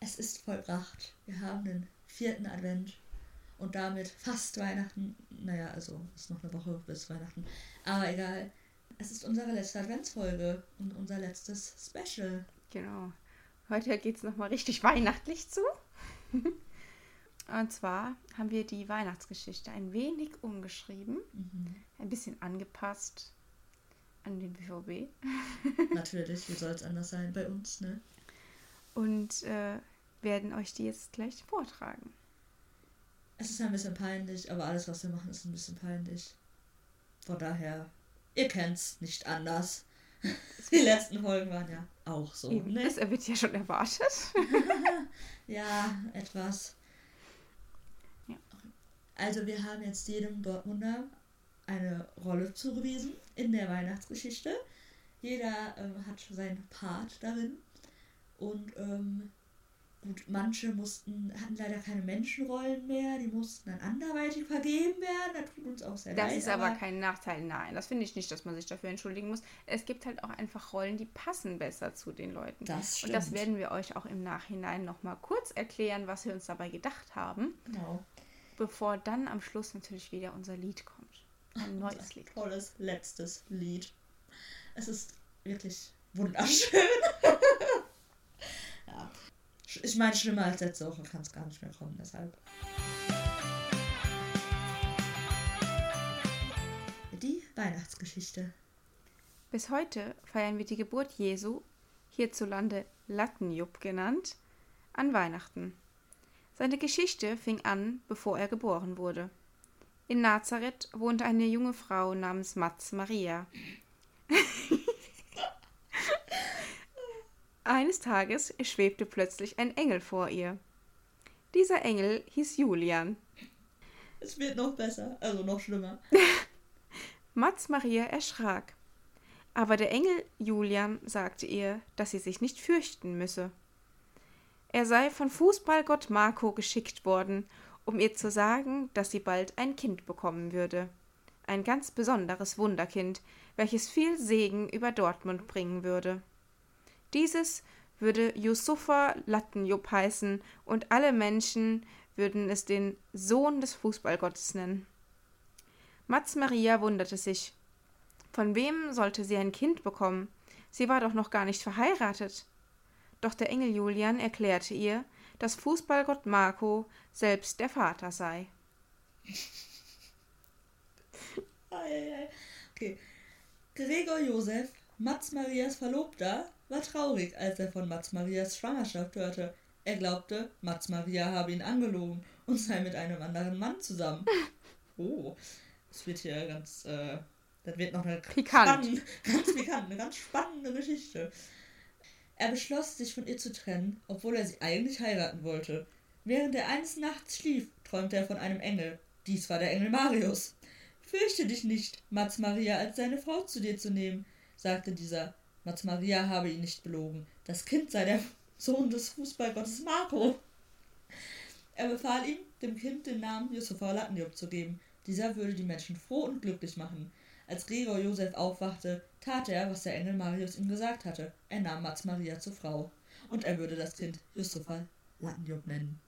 Es ist vollbracht. Wir haben den vierten Advent und damit fast Weihnachten. Naja, also ist noch eine Woche bis Weihnachten. Aber egal. Es ist unsere letzte Adventsfolge und unser letztes Special. Genau. Heute geht es nochmal richtig weihnachtlich zu. und zwar haben wir die Weihnachtsgeschichte ein wenig umgeschrieben, mhm. ein bisschen angepasst an den BVB. Natürlich, wie soll es anders sein bei uns, ne? Und äh, werden euch die jetzt gleich vortragen. Es ist ein bisschen peinlich, aber alles, was wir machen, ist ein bisschen peinlich. Von daher, ihr kennt's nicht anders. Die letzten Folgen waren ja auch so. Eben, ne? Das wird ja schon erwartet. ja, etwas. Ja. Also wir haben jetzt jedem Dortmunder eine Rolle zugewiesen in der Weihnachtsgeschichte. Jeder ähm, hat seinen Part darin. Und ähm, Gut, manche mussten, hatten leider keine Menschenrollen mehr, die mussten dann anderweitig vergeben werden. Das tut uns auch sehr das leid. Das ist aber, aber kein Nachteil, nein. Das finde ich nicht, dass man sich dafür entschuldigen muss. Es gibt halt auch einfach Rollen, die passen besser zu den Leuten. Das stimmt. Und das werden wir euch auch im Nachhinein nochmal kurz erklären, was wir uns dabei gedacht haben. Genau. Bevor dann am Schluss natürlich wieder unser Lied kommt. Ein neues Lied. Tolles letztes Lied. Es ist wirklich wunderschön. ja. Ich meine, schlimmer als letzte Woche kann es gar nicht mehr kommen, deshalb. Die Weihnachtsgeschichte. Bis heute feiern wir die Geburt Jesu, hierzulande Lattenjupp genannt, an Weihnachten. Seine Geschichte fing an, bevor er geboren wurde. In Nazareth wohnte eine junge Frau namens Matz Maria. Eines Tages schwebte plötzlich ein Engel vor ihr. Dieser Engel hieß Julian. Es wird noch besser, also noch schlimmer. Mats Maria erschrak. Aber der Engel Julian sagte ihr, dass sie sich nicht fürchten müsse. Er sei von Fußballgott Marco geschickt worden, um ihr zu sagen, dass sie bald ein Kind bekommen würde. Ein ganz besonderes Wunderkind, welches viel Segen über Dortmund bringen würde. Dieses würde Yusufa Lattenjup heißen und alle Menschen würden es den Sohn des Fußballgottes nennen. Mats Maria wunderte sich. Von wem sollte sie ein Kind bekommen? Sie war doch noch gar nicht verheiratet. Doch der Engel Julian erklärte ihr, dass Fußballgott Marco selbst der Vater sei. okay. Gregor Josef, Mats Marias Verlobter, war traurig, als er von Mats Marias Schwangerschaft hörte. Er glaubte, Mats Maria habe ihn angelogen und sei mit einem anderen Mann zusammen. Oh, das wird hier ganz, äh, das wird noch eine pikant. Spannende, ganz pikant, eine ganz spannende Geschichte. Er beschloss, sich von ihr zu trennen, obwohl er sie eigentlich heiraten wollte. Während er eines Nachts schlief, träumte er von einem Engel. Dies war der Engel Marius. Fürchte dich nicht, Mats Maria als seine Frau zu dir zu nehmen, sagte dieser. Mats Maria habe ihn nicht belogen. Das Kind sei der Sohn des Fußballgottes Marco. Er befahl ihm, dem Kind den Namen Yusufa Latniop zu geben. Dieser würde die Menschen froh und glücklich machen. Als Gregor Josef aufwachte, tat er, was der Engel Marius ihm gesagt hatte. Er nahm Mats Maria zur Frau. Und er würde das Kind Yusufa Latniop nennen.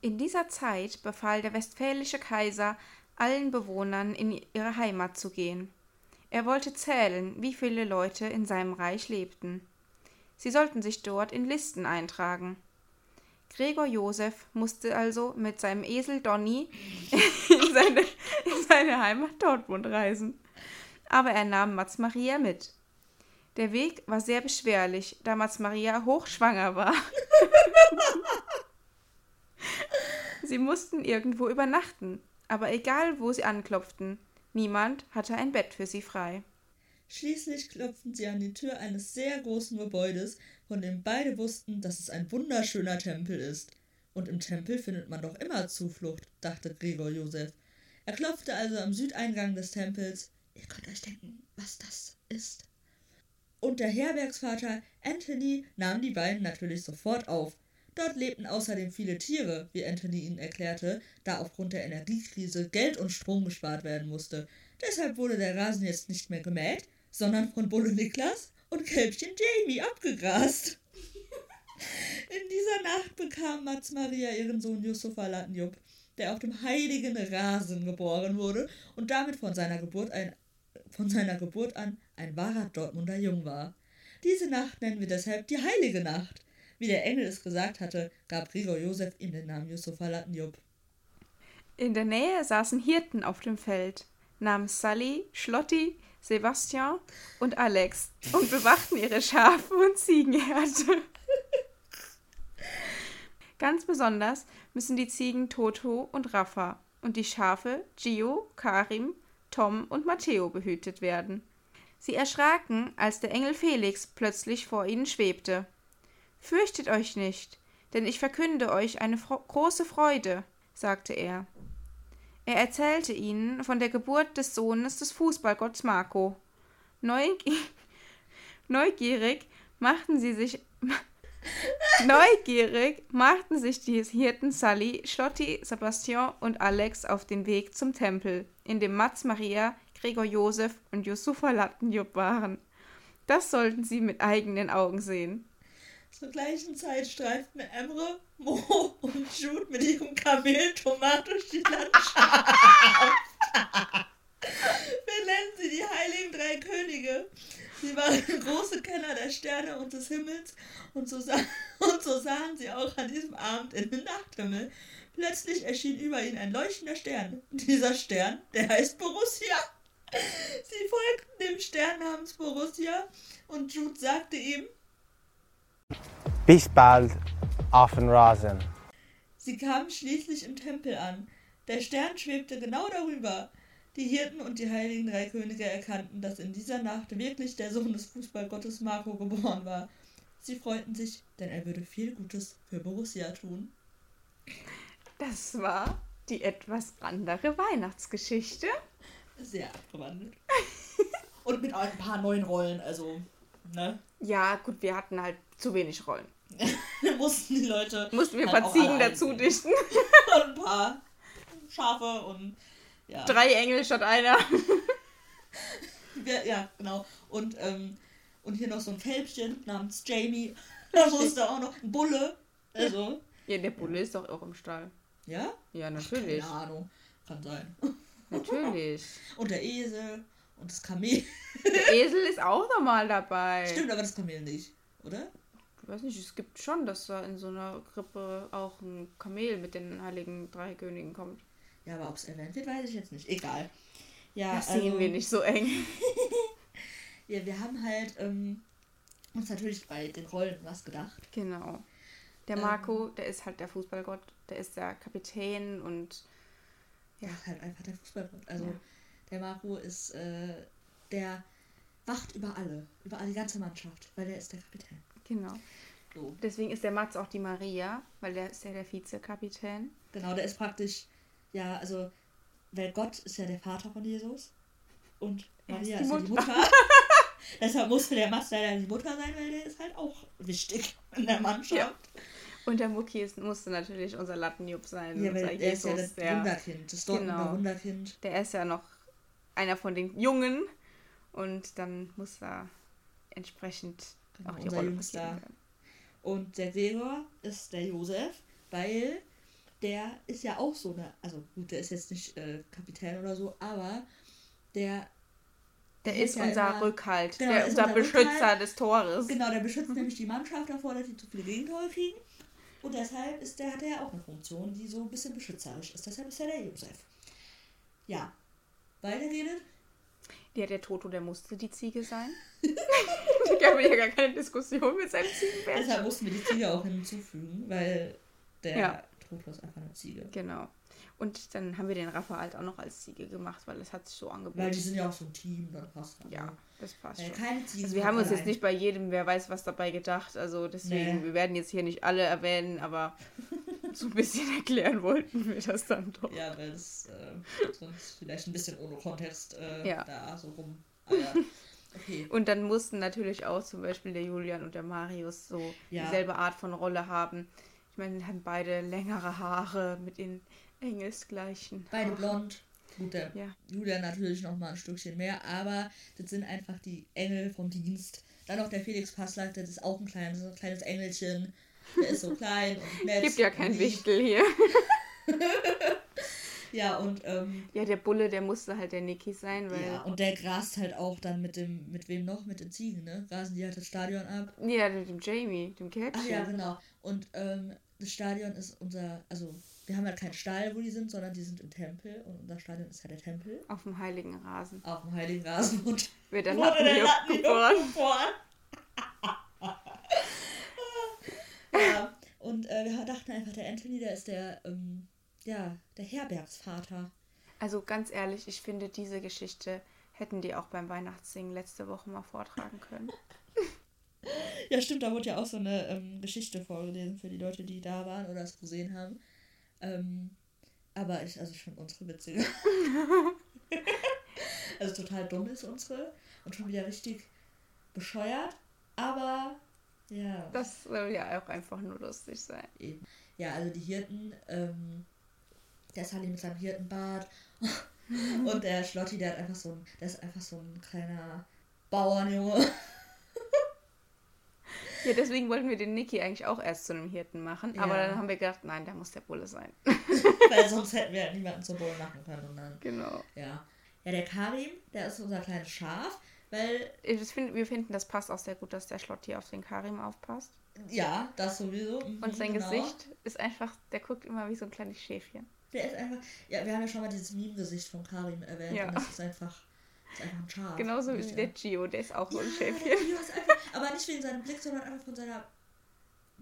In dieser Zeit befahl der westfälische Kaiser allen Bewohnern in ihre Heimat zu gehen. Er wollte zählen, wie viele Leute in seinem Reich lebten. Sie sollten sich dort in Listen eintragen. Gregor Josef musste also mit seinem Esel Donny in seine, in seine Heimat Dortmund reisen. Aber er nahm Mats Maria mit. Der Weg war sehr beschwerlich, da Mats Maria hochschwanger war. sie mussten irgendwo übernachten, aber egal wo sie anklopften, Niemand hatte ein Bett für sie frei. Schließlich klopften sie an die Tür eines sehr großen Gebäudes, von dem beide wussten, dass es ein wunderschöner Tempel ist. Und im Tempel findet man doch immer Zuflucht, dachte Gregor Josef. Er klopfte also am Südeingang des Tempels. Ihr könnt euch denken, was das ist. Und der Herbergsvater Anthony nahm die beiden natürlich sofort auf. Dort lebten außerdem viele Tiere, wie Anthony ihnen erklärte, da aufgrund der Energiekrise Geld und Strom gespart werden musste. Deshalb wurde der Rasen jetzt nicht mehr gemäht, sondern von Bulle Niklas und Kälbchen Jamie abgegrast. In dieser Nacht bekam Mats Maria ihren Sohn Yusuf Alatnjup, der auf dem heiligen Rasen geboren wurde und damit von seiner Geburt, ein, von seiner Geburt an ein wahrer Dortmunder Jung war. Diese Nacht nennen wir deshalb die heilige Nacht. Wie der Engel es gesagt hatte, gab Gregor Josef ihm den Namen Yusuf Alatnjup. In der Nähe saßen Hirten auf dem Feld namens Sally, Schlotti, Sebastian und Alex und bewachten ihre Schafe und Ziegenherde. Ganz besonders müssen die Ziegen Toto und Rafa und die Schafe Gio, Karim, Tom und Matteo behütet werden. Sie erschraken, als der Engel Felix plötzlich vor ihnen schwebte. Fürchtet euch nicht, denn ich verkünde euch eine große Freude, sagte er. Er erzählte ihnen von der Geburt des Sohnes des Fußballgotts Marco. Neugier Neugierig machten sie sich Neugierig machten sich die Hirten Sally, Schlotti, Sebastian und Alex auf den Weg zum Tempel, in dem Mats Maria, Gregor Josef und Yusufa Lattenjup waren. Das sollten sie mit eigenen Augen sehen. Zur gleichen Zeit streiften Emre, Mo und Jude mit ihrem Kamel Tomat durch die Landschaft. Wir nennen sie die heiligen drei Könige. Sie waren große Kenner der Sterne und des Himmels und so, sah, und so sahen sie auch an diesem Abend in den Nachthimmel. Plötzlich erschien über ihnen ein leuchtender Stern. Dieser Stern, der heißt Borussia. Sie folgten dem Stern namens Borussia und Jude sagte ihm, bis bald auf den Rasen. Sie kamen schließlich im Tempel an. Der Stern schwebte genau darüber. Die Hirten und die heiligen drei Könige erkannten, dass in dieser Nacht wirklich der Sohn des Fußballgottes Marco geboren war. Sie freuten sich, denn er würde viel Gutes für Borussia tun. Das war die etwas andere Weihnachtsgeschichte. Sehr abgewandelt. und mit ein paar neuen Rollen, also, ne? Ja, gut, wir hatten halt zu wenig Rollen. mussten die Leute. Mussten wir ein paar Ziegen dazu dichten. und ein paar Schafe und. Ja. Drei Engel statt einer. ja, genau. Und, ähm, und hier noch so ein Kälbchen namens Jamie. Da musste auch noch ein Bulle. Also. Ja, der Bulle ist doch auch im Stall. Ja? Ja, natürlich. Ach, keine Ahnung. Kann sein. Natürlich. Und der Esel und das Kamel. Der Esel ist auch nochmal dabei. Stimmt, aber das Kamel nicht, oder? Ich weiß nicht, es gibt schon, dass da in so einer Krippe auch ein Kamel mit den heiligen drei Königen kommt. Ja, aber ob es erwähnt wird, weiß ich jetzt nicht. Egal. Ja, das also, sehen wir nicht so eng. ja, wir haben halt ähm, uns natürlich bei den Rollen was gedacht. Genau. Der ähm. Marco, ähm, der ist halt der Fußballgott, der ist der Kapitän und ja, halt einfach der Fußballgott. Also ja. der Marco ist äh, der wacht über alle, über die ganze Mannschaft, weil der ist der Kapitän. Genau. So. Deswegen ist der Mats auch die Maria, weil der ist ja der Vizekapitän. Genau, der ist praktisch, ja, also, weil Gott ist ja der Vater von Jesus und Maria ist, ist ja die Mutter. Deshalb musste der Mats leider die Mutter sein, weil der ist halt auch wichtig in der Mannschaft. Ja. Und der Mucki musste natürlich unser Lattenjupp sein. Ja, weil er Jesus, ist ja das der, Wunderkind, das Dortmunder genau, Wunderkind. Der ist ja noch einer von den Jungen und dann muss er entsprechend genau, auch die Rolle Jüngster. Und der Gregor ist der Josef, weil der ist ja auch so eine, also gut, der ist jetzt nicht äh, Kapitän oder so, aber der der ist ja unser immer, Rückhalt, genau, der unser, unser Beschützer Rückhalt. des Tores. Genau, der beschützt nämlich die Mannschaft davor, dass sie zu viele Gegentore kriegen. Und deshalb ist der, hat er ja auch eine Funktion, die so ein bisschen beschützerisch ist. Deshalb ist er der Josef. Ja. Weitergeredet? Ja, der Toto, der musste die Ziege sein. da gab ja gar keine Diskussion mit seinem Ziegenbärchen. Deshalb mussten wir die Ziege auch hinzufügen, weil der ja. Ist einfach eine Ziege. Genau. Und dann haben wir den Rafa halt auch noch als Ziege gemacht, weil es hat sich so angeboten. Weil die sind ja auch so ein Team, dann passt das. Ja, das passt äh, schon. Keine Ziege also wir haben uns allein. jetzt nicht bei jedem, wer weiß was dabei gedacht. Also deswegen, nee. wir werden jetzt hier nicht alle erwähnen, aber so ein bisschen erklären wollten wir das dann doch. Ja, weil es äh, sonst vielleicht ein bisschen ohne Kontext äh, ja. da so rum. Ah, ja. Okay. Und dann mussten natürlich auch zum Beispiel der Julian und der Marius so ja. dieselbe Art von Rolle haben. Ich meine, die haben beide längere Haare mit den Engelsgleichen. Beide blond. Gut, der ja. Julian natürlich noch mal ein Stückchen mehr, aber das sind einfach die Engel vom Dienst. Dann noch der Felix Passlack, das ist auch ein kleines, ein kleines Engelchen. Der ist so klein und nett. Gibt ja kein. Wichtel hier. Ja, und, ähm, Ja, der Bulle, der musste halt der Niki sein, weil. ja, und der grast halt auch dann mit dem, mit wem noch? Mit den Ziegen, ne? Grasen die halt das Stadion ab. Ja, mit dem Jamie, dem Kälbchen. Ach ja, genau. Und ähm, das Stadion ist unser, also wir haben halt keinen Stall, wo die sind, sondern die sind im Tempel und unser Stadion ist ja der Tempel. Auf dem heiligen Rasen. Auf dem Heiligen Rasen und Wird der wurde der Lattenjupp geboren. geboren. ja, und äh, wir dachten einfach, der Anthony, der ist der, ähm, ja, der Herbergsvater. Also ganz ehrlich, ich finde, diese Geschichte hätten die auch beim Weihnachtssingen letzte Woche mal vortragen können. Ja, stimmt, da wurde ja auch so eine ähm, Geschichte vorgelesen für die Leute, die da waren oder es gesehen haben. Ähm, aber ich, also ich finde unsere witziger. also total dumm ist unsere und schon wieder richtig bescheuert. Aber ja, Das soll ja auch einfach nur lustig sein. eben. Ja, also die Hirten, ähm, der Sally mit seinem Hirtenbart und der Schlotti, der hat einfach so ein, der ist einfach so ein kleiner Bauernjunge. Ja, deswegen wollten wir den Niki eigentlich auch erst zu einem Hirten machen. Aber Ja. dann haben wir gedacht, nein, der muss der Bulle sein. Weil sonst hätten wir halt niemanden zur Bulle machen können. Und dann, Genau. ja. Ja, der Karim, der ist unser kleines Schaf, weil, Ich find, wir finden, das passt auch sehr gut, dass der Schlotti auf den Karim aufpasst. ja, das sowieso. mhm, Und sein genau. Gesicht ist einfach, der guckt immer wie so ein kleines Schäfchen. Der ist einfach, ja, wir haben ja schon mal dieses Meme-Gesicht von Karim erwähnt. Ja. Und das ist einfach, das ist einfach ein Schaf. Genauso wie der Gio, der ist auch so ein Ja, Schäfchen. der Gio ist einfach, aber nicht wegen seinem Blick, sondern einfach von seiner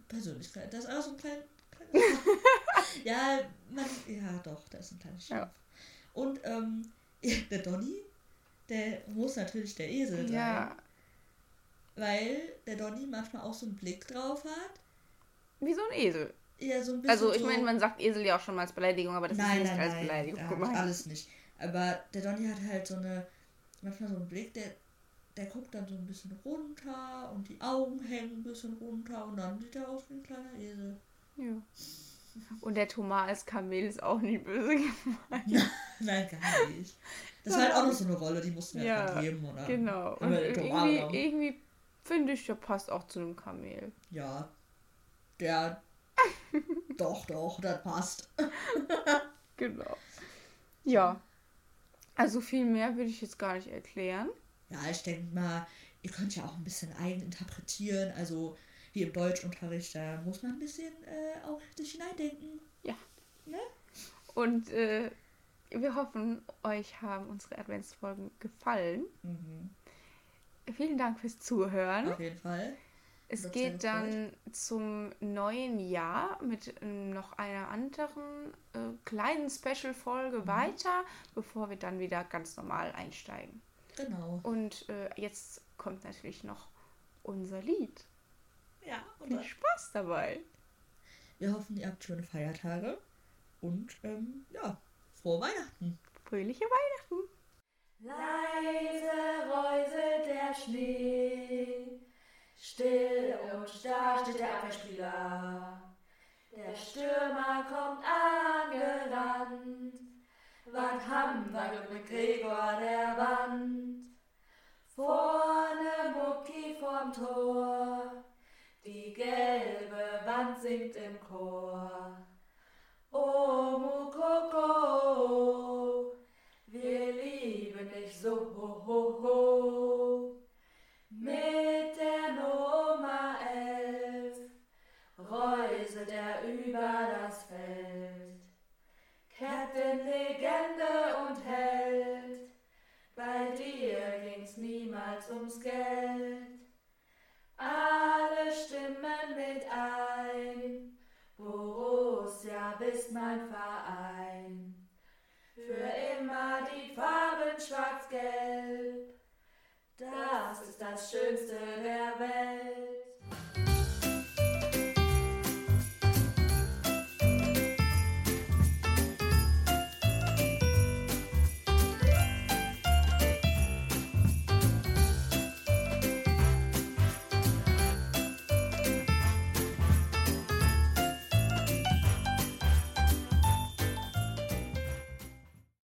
Persönlichkeit. Der ist einfach so ein kleiner. kleiner ja, man, ja, doch, der ist ein kleines Schaf. Ja. Und ähm, der Donny, der muss natürlich der Esel sein. Ja, Weil der Donny manchmal auch so einen Blick drauf hat. wie so ein Esel. Ja, so ein bisschen. Also ich meine, man sagt Esel ja auch schon mal als Beleidigung, aber das nein, ist nicht nein, als nein, Beleidigung gemeint. Alles nicht. Aber der Donny hat halt so eine, manchmal so einen Blick, der, der guckt dann so ein bisschen runter und die Augen hängen ein bisschen runter und dann sieht er aus wie ein kleiner Esel. Ja. Und der Thomas als Kamel ist auch nicht böse gemeint. Nein, gar nicht. Das war halt auch noch so eine Rolle, die mussten wir Ja, einfach geben, oder? Genau. Und irgendwie, irgendwie finde ich, der passt auch zu einem Kamel. Ja. Der. Doch, doch, das passt. Genau. Ja. Also viel mehr würde ich jetzt gar nicht erklären. Ja, ich denke mal, ihr könnt ja auch ein bisschen eigen interpretieren. Also, wie im Deutschunterricht, da muss man ein bisschen äh, auch sich hineindenken. Und äh, wir hoffen, euch haben unsere Adventsfolgen gefallen. Mhm. Vielen Dank fürs Zuhören. Auf jeden Fall. Es geht dann zum neuen Jahr mit ähm, noch einer anderen äh, kleinen Special-Folge Mhm. weiter, bevor wir dann wieder ganz normal einsteigen. Genau. Und äh, jetzt kommt natürlich noch unser Lied. Ja, und Viel Spaß dabei. wir hoffen, ihr habt schöne Feiertage. Und, ähm, ja, frohe Weihnachten. Fröhliche Weihnachten. Leise räuselt der Schnee, starr steht der Abwehrspieler. Der Stürmer kommt angerannt, was haben wir mit Gregor der Wand? Vorne Mucki vorm Tor, die gelbe Wand singt im Chor. O Mukoko, wir lieben dich so ho, ho, ho. Mit der räuselt er über das Feld. Captain, Legende und Held, bei dir ging's niemals ums Geld. Alle stimmen mit ein, Borussia bist mein Verein. Für immer die Farben schwarz-gelb, das ist das Schönste der Welt.